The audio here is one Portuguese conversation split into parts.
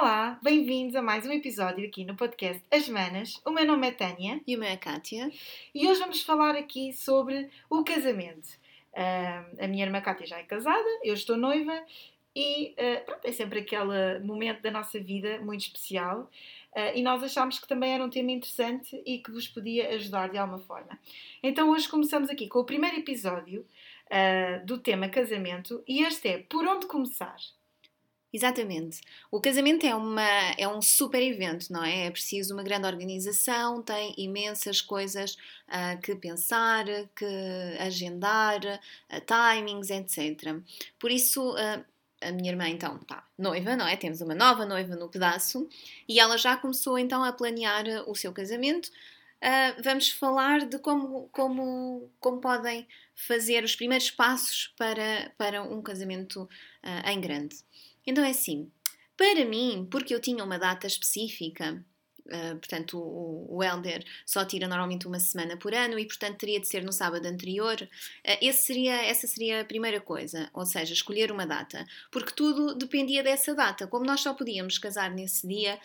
Olá, bem-vindos a mais um episódio aqui no podcast As Manas. O meu nome é Tânia. E o meu é Kátia. E hoje vamos falar aqui sobre o casamento. Uh, a minha irmã Kátia já é casada, eu estou noiva e uh, pronto, é sempre aquele momento da nossa vida muito especial. Uh, e nós achámos que também era um tema interessante e que vos podia ajudar de alguma forma. Então hoje começamos aqui com o primeiro episódio do tema casamento e este é Por onde começar? Exatamente. O casamento é, uma, é um super evento, não é? É preciso uma grande organização, tem imensas coisas uh, que pensar, que agendar, uh, timings, etc. Por isso, uh, a minha irmã então está noiva, não é? Temos uma nova noiva no pedaço e ela já começou então a planear o seu casamento. vamos falar de como, como, como podem fazer os primeiros passos para, para um casamento em grande. Então é assim, para mim, porque eu tinha uma data específica, Uh, portanto, o, o Elder só tira normalmente uma semana por ano e, portanto, teria de ser no sábado anterior. Uh, seria, essa seria a primeira coisa, ou seja, escolher uma data, porque tudo dependia dessa data. Como nós só podíamos casar nesse dia,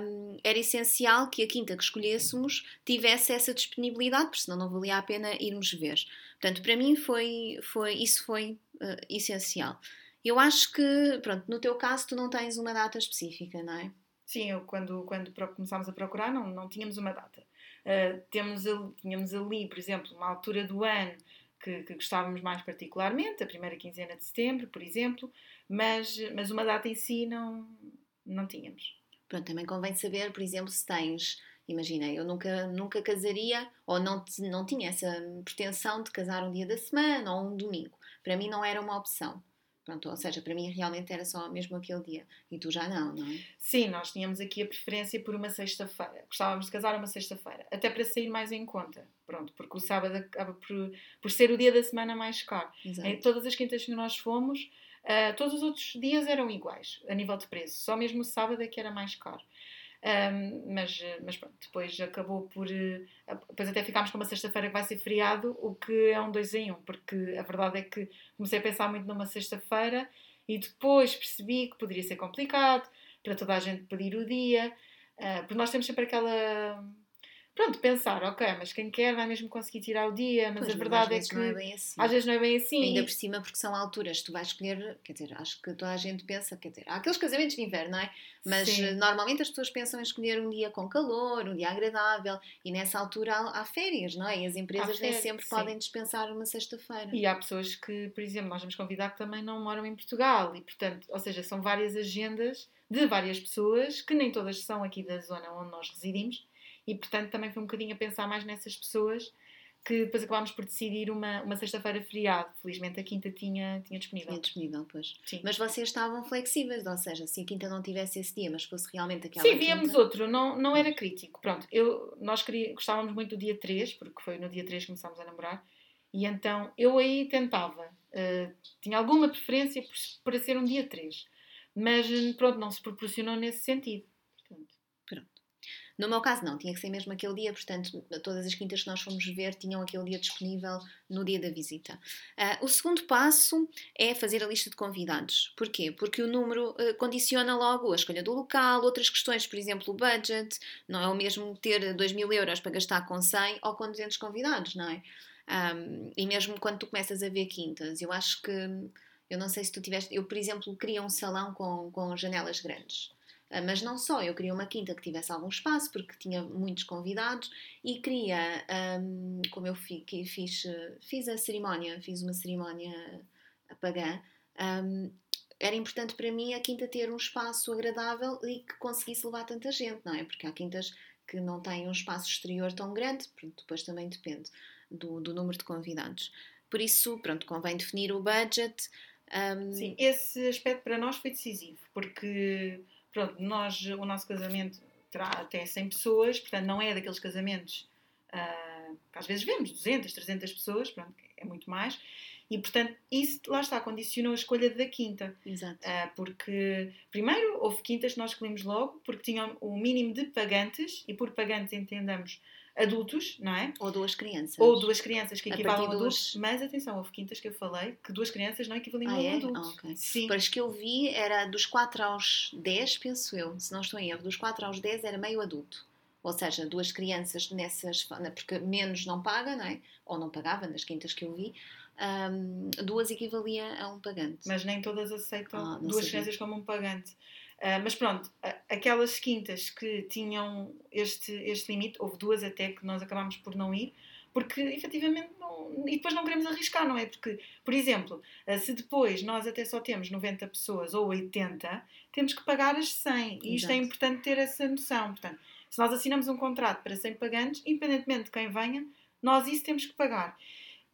um, era essencial que a quinta que escolhêssemos tivesse essa disponibilidade, porque senão não valia a pena irmos ver. Portanto, para mim foi, foi isso foi uh, essencial. Eu acho que, pronto, no teu caso tu não tens uma data específica, não é? Sim, eu quando, quando começámos a procurar não, não tínhamos uma data. Uh, temos, tínhamos ali, por exemplo, uma altura do ano que, que, gostávamos mais particularmente, a primeira quinzena de setembro, por exemplo, mas, mas uma data em si não, não tínhamos. Pronto, também convém saber, por exemplo, se tens, imagina, eu nunca, nunca casaria ou não, não tinha essa pretensão de casar um dia da semana ou um domingo. Para mim não era uma opção. Pronto, ou seja, para mim realmente era só mesmo aquele dia. E tu já não, não é? Sim, nós tínhamos aqui a preferência por uma sexta-feira. Gostávamos de casar uma sexta-feira. Até para sair mais em conta. Pronto, porque o sábado acaba por, por ser o dia da semana mais caro. Exato. Em todas as quintas que nós fomos, uh, todos os outros dias eram iguais, a nível de preço. Só mesmo o sábado é que era mais caro. Um, mas, mas pronto, depois acabou por. Eh, depois até ficámos com uma sexta-feira que vai ser feriado, o que é um dois em um, porque a verdade é que comecei a pensar muito numa sexta-feira e depois percebi que poderia ser complicado para toda a gente pedir o dia, uh, porque nós temos sempre aquela pronto, pensar, ok, mas quem quer vai mesmo conseguir tirar o dia, mas pois, a verdade é que não é bem assim. às vezes não é bem assim. Ainda por cima, porque são alturas, tu vais escolher, quer dizer, acho que toda a gente pensa, quer dizer, há aqueles casamentos de inverno, não é? Mas Sim. normalmente as pessoas pensam em escolher um dia com calor, um dia agradável, e nessa altura há, há férias, não é? E as empresas nem sempre sim. podem dispensar uma sexta-feira. E há pessoas que, por exemplo, nós vamos convidar que também não moram em Portugal, e portanto, ou seja, são várias agendas de várias pessoas, que nem todas são aqui da zona onde nós residimos, e portanto também foi um bocadinho a pensar mais nessas pessoas que depois acabámos por decidir uma, uma sexta-feira feriado. Felizmente a quinta tinha, tinha disponível. Tinha disponível, pois. Sim. Mas vocês estavam flexíveis, ou seja, se a quinta não tivesse esse dia, mas fosse realmente aquela. Sim, víamos quinta... outro, não, não era crítico. Pronto, eu, nós queria, gostávamos muito do dia 3, porque foi no dia 3 que começámos a namorar, e então eu aí tentava. Uh, tinha alguma preferência por ser um dia 3, mas pronto, não se proporcionou nesse sentido. No meu caso, não, tinha que ser mesmo aquele dia, portanto, todas as quintas que nós fomos ver tinham aquele dia disponível no dia da visita. Uh, o segundo passo é fazer a lista de convidados. Porquê? Porque o número uh, condiciona logo a escolha do local, outras questões, por exemplo, o budget. Não é o mesmo ter 2 mil euros para gastar com 100 ou com 200 convidados, não é? Um, e mesmo quando tu começas a ver quintas, eu acho que. Eu não sei se tu tiveste. Eu, por exemplo, queria um salão com, com janelas grandes. Ah, mas não só, eu queria uma quinta que tivesse algum espaço, porque tinha muitos convidados e queria, um, como eu fiz, fiz, a cerimónia, fiz uma cerimónia pagã, um, era importante para mim a quinta ter um espaço agradável e que conseguisse levar tanta gente, não é? Porque há quintas que não têm um espaço exterior tão grande, pronto, depois também depende do, do número de convidados. Por isso, pronto, convém definir o budget. Um... Sim, esse aspecto para nós foi decisivo, porque pronto, nós, o nosso casamento terá até 100 pessoas, portanto não é daqueles casamentos uh, que às vezes vemos 200, 300 pessoas, pronto, é muito mais. E, portanto, isso lá está, condicionou a escolha da quinta. Exato. Uh, porque, primeiro, houve quintas que nós escolhemos logo, porque tinham o mínimo de pagantes, e por pagantes entendamos adultos, não é? Ou duas crianças. Ou duas crianças que equivalem a adultos. Dos... Mas atenção, houve quintas que eu falei que duas crianças não equivaliam ah, a um é? adulto. Ah, okay. Sim. Para as que eu vi era dos 4 aos 10, penso eu, se não estou em erro, dos 4 aos 10 era meio adulto. Ou seja, duas crianças nessas. Porque menos não paga, não é? Ou não pagava nas quintas que eu vi. Um, duas equivalia a um pagante. Mas nem todas aceitam ah, duas sabia. crianças como um pagante. Uh, mas pronto, aquelas quintas que tinham este, este limite, houve duas até que nós acabámos por não ir, porque efetivamente não, e depois não queremos arriscar, não é? Porque, por exemplo, uh, se depois nós até só temos 90 pessoas ou 80, temos que pagar as 100 e isto é importante ter essa noção. Portanto, se nós assinamos um contrato para 100 pagantes, independentemente de quem venha, nós isso temos que pagar.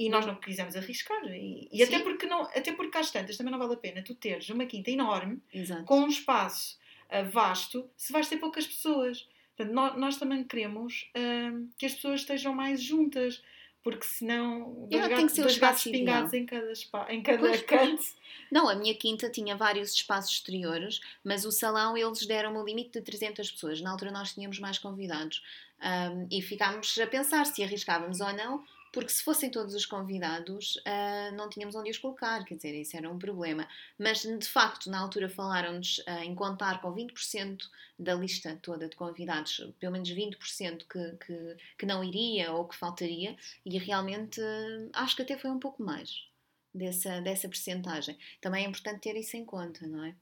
E nós não quisemos arriscar. E, e até, porque não, até porque às tantas também não vale a pena tu teres uma quinta enorme, Exato. com um espaço uh, vasto, se vais ter poucas pessoas. Portanto, nós, nós também queremos uh, que as pessoas estejam mais juntas, porque senão dois, gatos, dois gatos pingados em cada, spa, em cada pois, canto. Não, a minha quinta tinha vários espaços exteriores, mas o salão eles deram um limite de 300 pessoas. Na altura nós tínhamos mais convidados. Um, e ficámos a pensar se arriscávamos ou não, porque se fossem todos os convidados, uh, não tínhamos onde os colocar, quer dizer, isso era um problema. Mas de facto, na altura falaram-nos uh, em contar com 20% da lista toda de convidados, pelo menos 20% que, que, que não iria ou que faltaria, e realmente uh, acho que até foi um pouco mais dessa, dessa percentagem. Também é importante ter isso em conta, não é?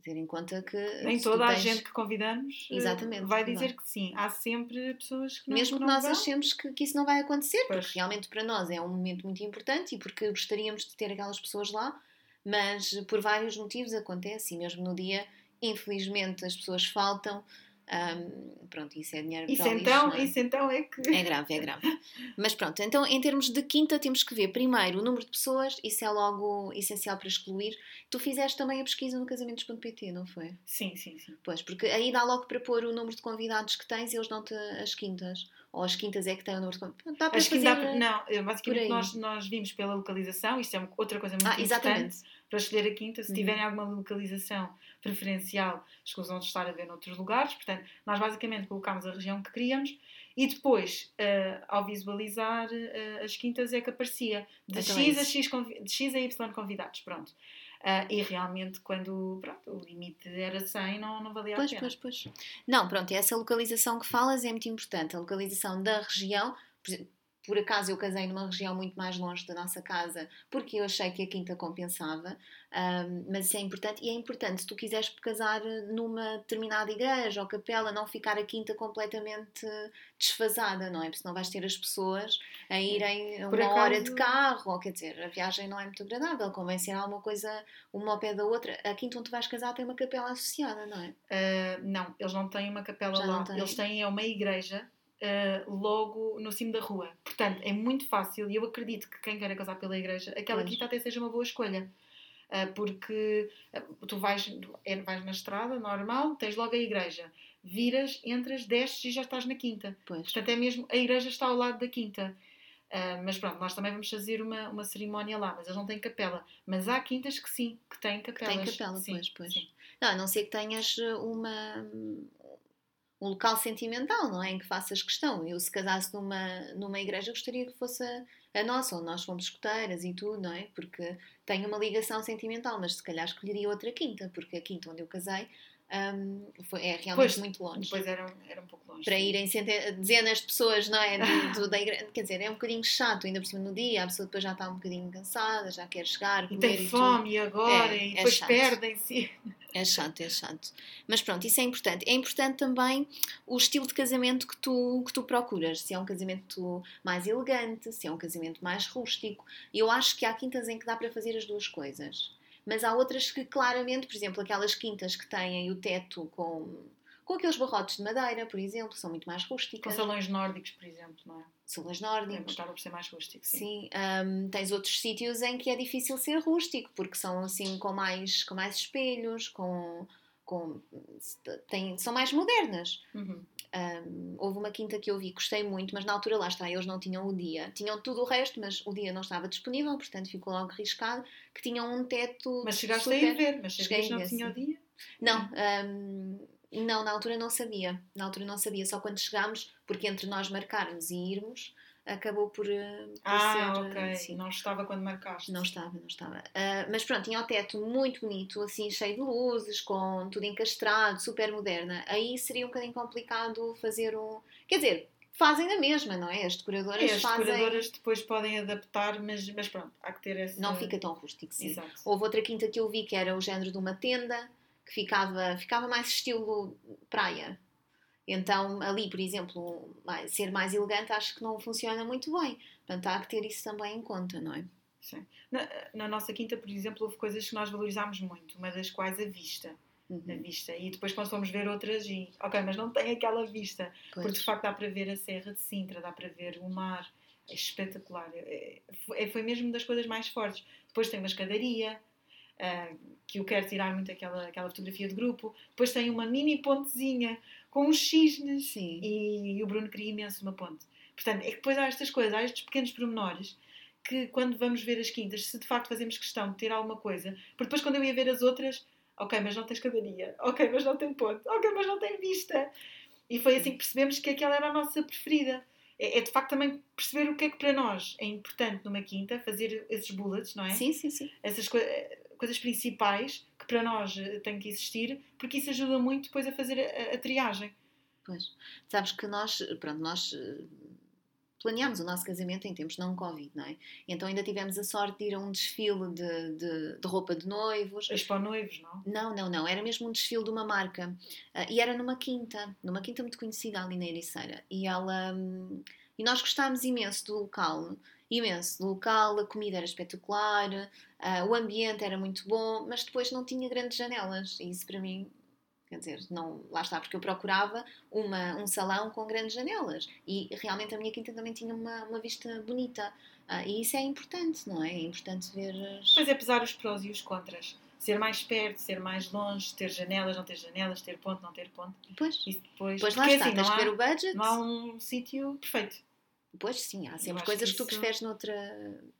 Ter em conta que. Nem toda tens... a gente que convidamos eh, Exatamente, vai dizer não. que sim. Há sempre pessoas que não Mesmo que, que nós vão. achemos que, que, isso não vai acontecer, pois. porque realmente para nós é um momento muito importante e porque gostaríamos de ter aquelas pessoas lá, mas por vários motivos acontece e mesmo no dia, infelizmente, as pessoas faltam. Um, pronto, isso é dinheiro isso então, lixo, é? isso então é que. É grave, é grave. Mas pronto, então em termos de quinta, temos que ver primeiro o número de pessoas, isso é logo essencial para excluir. Tu fizeste também a pesquisa no casamentos.pt, não foi? Sim, sim, sim. Pois, porque aí dá logo para pôr o número de convidados que tens e eles dão-te as quintas. Ou as quintas é que têm o número de convidados. Dá para as fazer... dá, não, basicamente nós, nós vimos pela localização, isto é outra coisa muito ah, importante. Exatamente para escolher a quinta. Se uhum. tiverem alguma localização preferencial, escusam de estar a ver noutros lugares. Portanto, nós basicamente colocámos a região que queríamos e depois, uh, ao visualizar uh, as quintas, é que aparecia de, então X, é a X, de X a Y convidados. Pronto. Uh, e realmente, quando pronto, o limite era 100, não, não valia pois, a pena. Pois, pois, Não, pronto, essa localização que falas é muito importante. A localização da região, por acaso eu casei numa região muito mais longe da nossa casa, porque eu achei que a quinta compensava, um, mas isso é importante. E é importante, se tu quiseres casar numa determinada igreja ou capela, não ficar a quinta completamente desfasada, não é? Porque senão vais ter as pessoas a irem uma acaso... hora de carro, ou quer dizer, a viagem não é muito agradável, convém ser alguma coisa uma ao pé da outra. A quinta onde tu vais casar tem uma capela associada, não é? Uh, não, eles não têm uma capela Já lá, têm. eles têm é uma igreja uh, logo no cimo da rua. Portanto, é muito fácil e eu acredito que quem queira casar pela igreja, aquela quinta até seja uma boa escolha. Uh, porque uh, tu vais, é, vais na estrada normal, tens logo a igreja, viras, entras, desces e já estás na quinta. Pois. Portanto, é mesmo, a igreja está ao lado da quinta. Uh, mas pronto, nós também vamos fazer uma, uma cerimónia lá, mas eles não têm capela. Mas há quintas que sim, que têm capela. Tem capela, sim, pois, pois. Sim. Não, a não ser que tenhas uma, um local sentimental, não é? Em que faças questão. Eu, se casasse numa, numa igreja, gostaria que fosse a, a nossa, onde nós fomos escuteiras e tudo, não é? Porque tenho uma ligação sentimental, mas se calhar escolheria outra quinta, porque a quinta onde eu casei um, foi, é realmente pois, muito longe. Depois era, era um pouco longe. Para irem dezenas de pessoas, não é? Do, do, da igreja. Quer dizer, é um bocadinho chato, ainda por cima no dia, a pessoa depois já está um bocadinho cansada, já quer chegar, comer e tem fome e, agora, é, e é depois é perdem-se. É chato, é chato. Mas pronto, isso é importante. É importante também o estilo de casamento que tu, que tu procuras. Se é um casamento mais elegante, se é um casamento mais rústico. Eu acho que há quintas em que dá para fazer as duas coisas mas há outras que claramente, por exemplo, aquelas quintas que têm o teto com, com aqueles barrotes de madeira, por exemplo, são muito mais rústicas. Com salões nórdicos, por exemplo, não é? Salões nórdicos. Acaba por ser mais rústico, sim. Sim, um, tens outros sítios em que é difícil ser rústico, porque são assim com mais, com mais espelhos, com, com, tem, são mais modernas. Uhum. Um, houve uma quinta que eu vi, gostei muito, mas na altura lá está, eles não tinham o dia. Tinham tudo o resto, mas o dia não estava disponível, portanto ficou logo riscado. Que tinham um teto. Mas chegaste super... a ir ver, mas cheguei não tinha o dia? Não, um, Não, na altura não sabia. Na altura não sabia, só quando chegámos, porque entre nós marcarmos e irmos, acabou por, eh, por ah, ser. ok. Assim. Não estava quando marcaste. Não estava, não estava. Uh, mas pronto, tinha o teto muito bonito, assim, cheio de luzes, com tudo encastrado, super moderna. Aí seria um bocadinho complicado fazer um. Quer dizer, fazem na mesma, não é? As decoradoras é, as fazem... decoradoras depois podem adaptar, mas, mas pronto, há que ter essa... Não fica tão rústico, sim. Exato. Houve outra quinta que eu vi que era o género de uma tenda, que ficava, ficava mais estilo praia. Então, ali, por exemplo, ser mais elegante acho que não funciona muito bem. Portanto, há que ter isso também em conta, não é? Sim. Na, na nossa quinta, por exemplo, houve coisas que nós valorizámos muito, uma das quais a vista. Uhum. A vista. E depois, quando fomos ver outras, e ok, mas não tem aquela vista. Pois. Porque de facto dá para ver a Serra de Sintra, dá para ver o mar. É espetacular. É, é, foi mesmo das coisas mais fortes. Depois tem uma escadaria, uh, que eu quero tirar muito aquela, aquela fotografia de grupo. Depois tem uma mini pontezinha com os cisnes Sim. E, e o Bruno queria imenso uma ponte. Portanto, é que depois há estas coisas, há estes pequenos pormenores que quando vamos ver as quintas, se de facto fazemos questão de ter alguma coisa, porque depois quando eu ia ver as outras, ok, mas não tem escadaria, ok, mas não tem ponte, ok, mas não tem vista. E foi assim que percebemos que aquela era a nossa preferida. É, é, de facto também perceber o que é que para nós é importante numa quinta, fazer esses bullets, não é? Sim, sim, sim. Essas co coisas principais para nós eh, têm que existir, porque isso ajuda muito depois a fazer a, a triagem. Pois. Sabes que nós, pronto, nós eh, planeámos o nosso casamento em tempos não Covid, não é? Então ainda tivemos a sorte de ir a um desfile de, de, de roupa de noivos. Expo Noivos, não? Não, não, não. Era mesmo um desfile de uma marca. Uh, e era numa quinta, numa quinta muito conhecida ali na Ericeira. E ela. Um, e nós gostámos imenso do local, imenso do local, a comida era espetacular, uh, o ambiente era muito bom, mas depois não tinha grandes janelas. E isso para mim Quer dizer, não, lá está, porque eu procurava uma, um salão com grandes janelas e realmente a minha quinta também tinha uma, uma vista bonita. Ah, e isso é importante, não é? É importante ver. As... Pois é, pesar os prós e os contras. Ser mais perto, ser mais longe, ter janelas, não ter janelas, ter ponto, não ter ponto. Pois. E depois, pois lá está, assim, tens que ver o budget. Não há um sítio perfeito. Pois sim, há sempre coisas que, que, tu preferes noutra.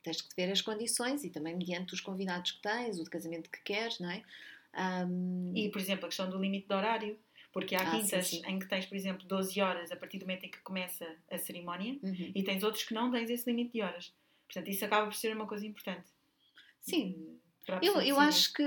Tens que ver as condições e também mediante os convidados que tens, o de casamento que queres, não é? Um... E, por exemplo, a questão do limite de horário. Porque há ah, quintas sim, sim. em que tens, por exemplo, 12 horas a partir do momento em que começa a cerimónia uhum. e tens outros que não tens esse limite de horas. Portanto, isso acaba por ser uma coisa importante. Sim. Eu, eu acho que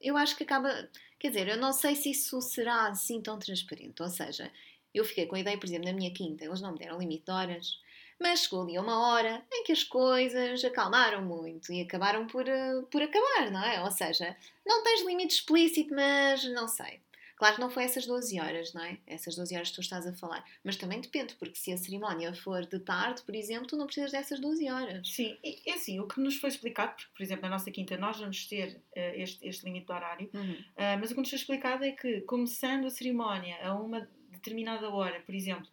eu acho que acaba. Quer dizer, eu não sei se isso será assim tão transparente. Ou seja, eu fiquei com a ideia, por exemplo, na minha quinta, eles não me deram limite de horas mas chegou ali uma hora em que as coisas acalmaram muito e acabaram por, eh, por acabar, não é? Ou seja, não tens limite explícito, mas não sei. Claro que não foi essas 12 horas, não é? Essas 12 horas que tu estás a falar. Mas também depende, porque se a cerimónia for de tarde, por exemplo, tu não precisas dessas 12 horas. Sim, é assim, o que nos foi explicado, porque, por exemplo, na nossa quinta nós vamos ter uh, este, este limite de horário, uhum. uh, mas o que nos foi explicado é que, começando a cerimónia a uma determinada hora, por exemplo,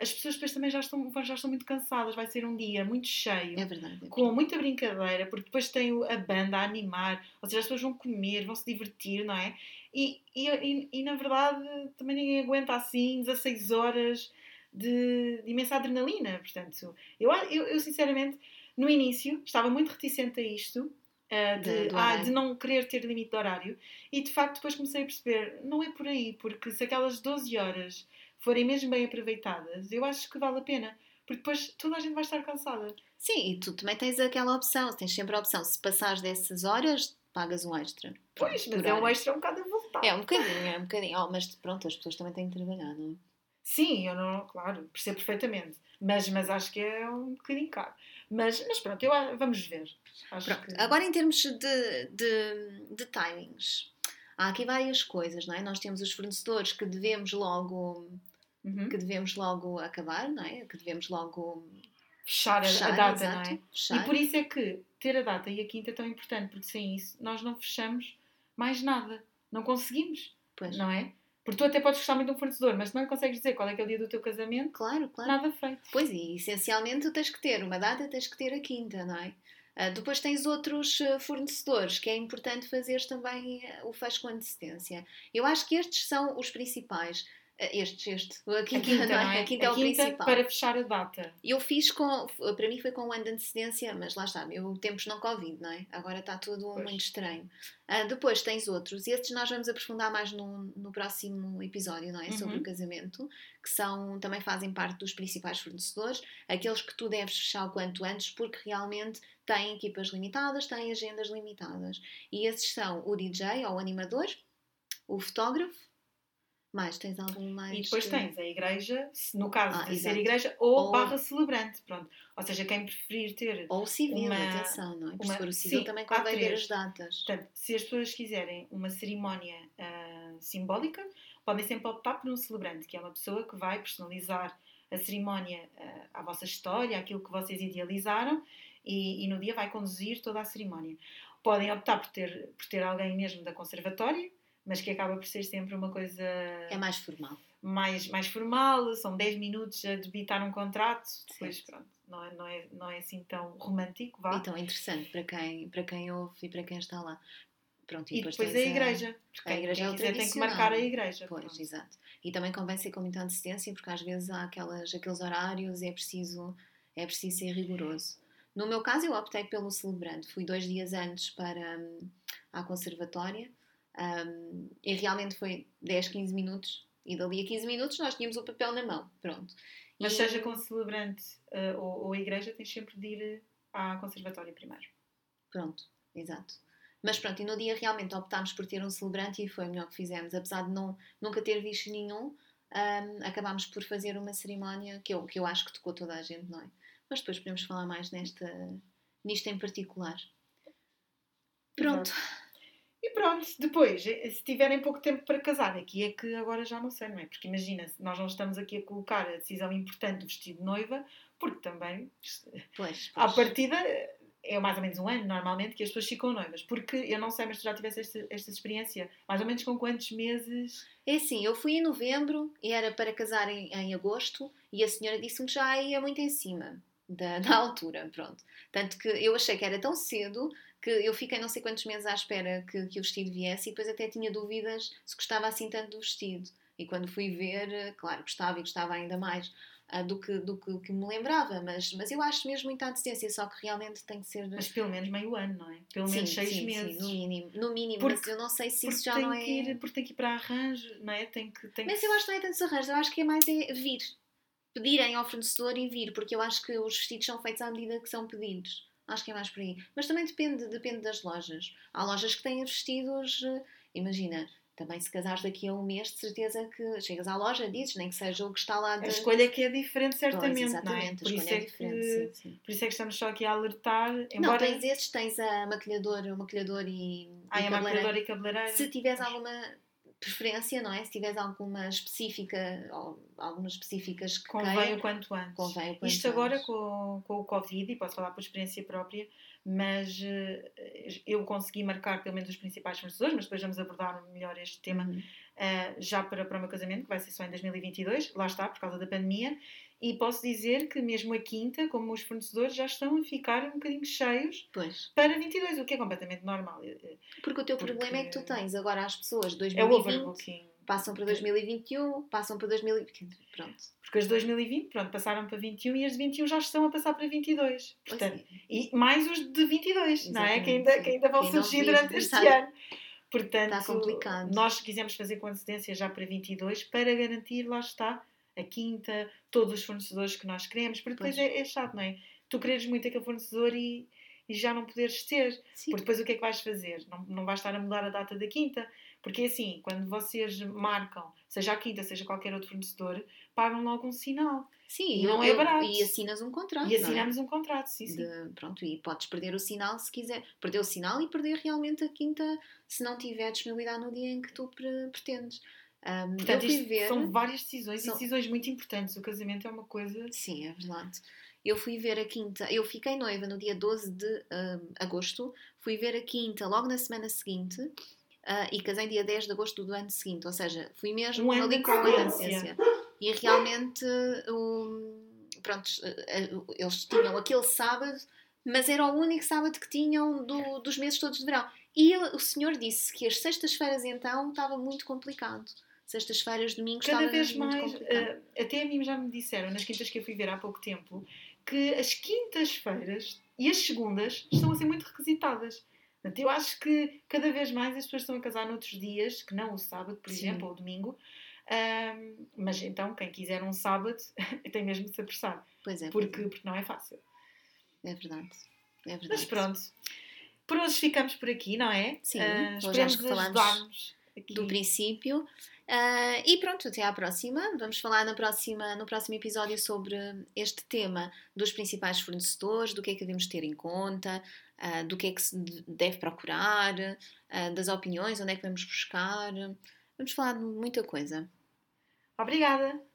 as pessoas depois também já estão, já estão muito cansadas. Vai ser um dia muito cheio, é verdade, é verdade. com muita brincadeira, porque depois tem a banda a animar, ou seja, as pessoas vão comer, vão se divertir, não é? E, e, e, na verdade também ninguém aguenta assim 16 horas de, de imensa adrenalina. Portanto, eu, eu, eu sinceramente, no início, estava muito reticente a isto. Uh, de, de, ah, de, não querer ter limite de horário e de facto depois comecei a perceber não é por aí, porque se aquelas 12 horas forem mesmo bem aproveitadas, eu acho que vale a pena. Porque depois toda a gente vai estar cansada. Sim, e tu também tens aquela opção, tens sempre a opção, se passares dessas horas, pagas um extra. Pois, mas é um extra um bocado a voltar. É um bocadinho, é um bocadinho. Oh, mas pronto, as pessoas também têm que trabalhar, não é? Sim, eu não, claro, percebo perfeitamente. Mas, mas acho que é um bocadinho caro. Mas, mas pronto, eu, vamos ver. Que... Agora, em termos de, de, de timings, há aqui várias coisas, não é? Nós temos os fornecedores que devemos logo uhum. que devemos logo acabar, não é? Que devemos logo fechar, fechar a, data, exato, não é? Fechar. E por isso é que ter a data e a quinta é tão importante, porque sem isso nós não fechamos mais nada. Não conseguimos, pois. não é? Porque tu até podes gostar muito de um fornecedor, mas se não consegues dizer qual é que é o dia do teu casamento, claro, claro. nada feito. Pois, e essencialmente tu tens que ter uma data, tens que ter a quinta, não é? Uh, depois tens outros uh, fornecedores que é importante fazer também uh, o fecho com antecedência. Eu acho que estes são os principais. Estes, este. A quinta, a quinta, não é? A quinta a é o quinta principal. para fechar a data. Eu fiz com. Para mim foi com um ano de antecedência, mas lá está, eu tempos não Covid, não é? Agora está tudo pois. muito estranho. Uh, depois tens outros, e estes nós vamos aprofundar mais no, no próximo episódio, não é? Uhum. Sobre o casamento, que são, também fazem parte dos principais fornecedores, aqueles que tu deves fechar o quanto antes, porque realmente têm equipas limitadas, têm agendas limitadas. E esses são o DJ ou o animador, o fotógrafo mais, tens algum mais? E depois tens a igreja, no caso ah, de exato. ser igreja, ou, ou, barra celebrante, pronto. Ou seja, quem preferir ter. Ou civil, uma, atenção, não é? Uma, o civil sim, também convém ver as datas. Portanto, se as pessoas quiserem uma cerimónia uh, simbólica, podem sempre optar por um celebrante, que é uma pessoa que vai personalizar a cerimónia uh, à vossa história, aquilo que vocês idealizaram, e, e no dia vai conduzir toda a cerimónia. Podem optar por ter, por ter alguém mesmo da conservatória mas que acaba por ser sempre uma coisa. É mais formal. Mais, mais formal, são 10 minutos a debitar um contrato, depois pronto, não é, não, é, não é assim tão romântico, vá. E tão interessante para quem, para quem ouve e para quem está lá. Pronto, e, e depois, depois a igreja, porque a igreja quem é tem que marcar a igreja. Pois, pronto. exato. E também convém ser com muita antecedência, porque às vezes há aquelas, aqueles horários e é preciso, é preciso ser rigoroso. No meu caso, eu optei pelo celebrante. Fui dois dias antes para hum, a conservatória um, e realmente foi 10, 15 minutos. E dali a 15 minutos nós tínhamos o papel na mão. Pronto. Mas e... seja com celebrante uh, ou, ou a igreja, tens sempre de ir à conservatória primeiro. Pronto, exato. Mas pronto, e no dia realmente optámos por ter um celebrante e foi o melhor que fizemos. Apesar de não, nunca ter visto nenhum, um, acabámos por fazer uma cerimónia que eu, que eu acho que tocou toda a gente, não é? Mas depois podemos falar mais nesta, nisto em particular. Pronto. Exato. E pronto, depois, eh, se tiverem pouco tempo para casar, aqui é que agora já não sei, não é? Porque imagina, nós não estamos aqui a colocar a decisão importante do vestido de noiva, porque também, pois, pois. à partida, é mais ou menos um ano, normalmente, que as pessoas ficam noivas. Porque eu não sei, mas tu já tiveste esta, esta experiência, mais ou menos com quantos meses? É assim, eu fui em novembro e era para casar em, em agosto e a senhora disse-me que já ia muito em cima da, da altura, pronto. Tanto que eu achei que era tão cedo que eu fiquei não sei quantos meses à espera que, que o vestido viesse e depois até tinha dúvidas se gostava assim tanto do vestido. E quando fui ver, claro, gostava e gostava ainda mais uh, do, que, do que, que me lembrava, mas, mas eu acho mesmo muita antecedência, só que realmente tem que ser. Mas pelo menos meio ano, não é? Pelo sim, menos seis sim, meses. Sim, no mínimo, no mínimo porque, mas eu não sei se isso já não é. Ir, porque tem que ir para arranjo, não é? Tem que, tem mas que... eu acho que não é tantos arranjos, eu acho que é mais é vir. Pedirem ao fornecedor e vir, porque eu acho que os vestidos são feitos à medida que são pedidos. Acho que é mais por aí. Mas também depende, depende das lojas. Há lojas que têm vestidos, eh, imagina, também se casares daqui a um mês, de certeza que chegas à loja, dizes, nem que seja o que está lá. De... A escolha é que é diferente, certamente. Pois, é? Por isso é, é diferente, que, sim, sim. Por isso é que estamos só aqui a alertar. Embora... Não, tens esses, tens a maquilhadora, o maquilhador e. Ah, e a maquilhadora e cabeleireira. Se tiveres alguma preferência, não é? Se tiveres alguma específica, ou algumas específicas que Convém queira, o quanto antes. Convém o quanto Isto agora com, com o Covid, e posso falar por experiência própria, mas uh, eu consegui marcar pelo menos os principais fornecedores, mas depois vamos abordar melhor este tema uhum. uh, já para, para o meu casamento, que vai ser só em 2022, lá está, por causa da pandemia, e posso dizer que mesmo a quinta, como os fornecedores, já estão a ficar um bocadinho cheios pois. para 22, o que é completamente normal. Porque o teu Porque... problema é que tu tens agora as pessoas 2020 é overbooking. passam para 2021, passam para 2020, pronto. Porque as 2020, pronto, passaram para 21 e as de 21 já estão a passar para 22. Portanto, é. e mais os de 22, Exatamente, não é? Que ainda, que ainda vão surgir durante este ano. Portanto, nós quisemos fazer com antecedência já para 22 para garantir, lá está, a quinta, todos os fornecedores que nós queremos, porque depois é, é, chato, não é? Tu queres muito aquele fornecedor e, e já não poderes ter, Sim. porque depois o que é que vais fazer? Não, não vais estar a mudar a data da quinta, porque é assim, quando vocês marcam, seja a quinta, seja qualquer outro fornecedor, pagam logo um sinal. Sim, e não eu, é barato. E assinas um contrato. E é? assinamos é? um contrato, sim, sim. De, pronto, e podes perder o sinal se quiser. Perder o sinal e perder realmente a quinta se não tiver disponibilidade no dia em que tu pretendes. Um, Portanto, ver... são várias decisões são... e decisões muito importantes. O casamento é uma coisa. Sim, é verdade. Eu fui ver a quinta, eu fiquei noiva no dia 12 de agosto, fui ver a quinta logo na semana seguinte uh, e casei dia 10 de agosto do ano seguinte, ou seja, fui mesmo um ali com a antecedência. E realmente, um, pronto, uh, eles tinham aquele sábado, mas era o único sábado que tinham do, dos meses todos de verão. E o senhor disse que as sextas-feiras então estava muito complicado Sextas-feiras, domingos, Cada vez mais, uh, até a mim já me disseram, nas quintas que eu fui ver há pouco tempo, que as quintas-feiras e as segundas estão a ser muito requisitadas. Portanto, eu acho que cada vez mais as pessoas estão a casar noutros dias, que não o sábado, por Sim. exemplo, ou o domingo. Um, mas então, quem quiser um sábado, tem mesmo de se apressar. Pois é. Porque, porque não é fácil. É verdade. É verdade. Mas pronto. Por hoje ficamos por aqui, não é? Sim, uh, hoje acho que falamos do princípio. Uh, e pronto, até à próxima. Vamos falar na próxima, no próximo episódio sobre este tema dos principais fornecedores, do que é que devemos ter em conta, uh, do que é que se deve procurar, uh, das opiniões, onde é que vamos buscar. Vamos falar de muita coisa. Obrigada!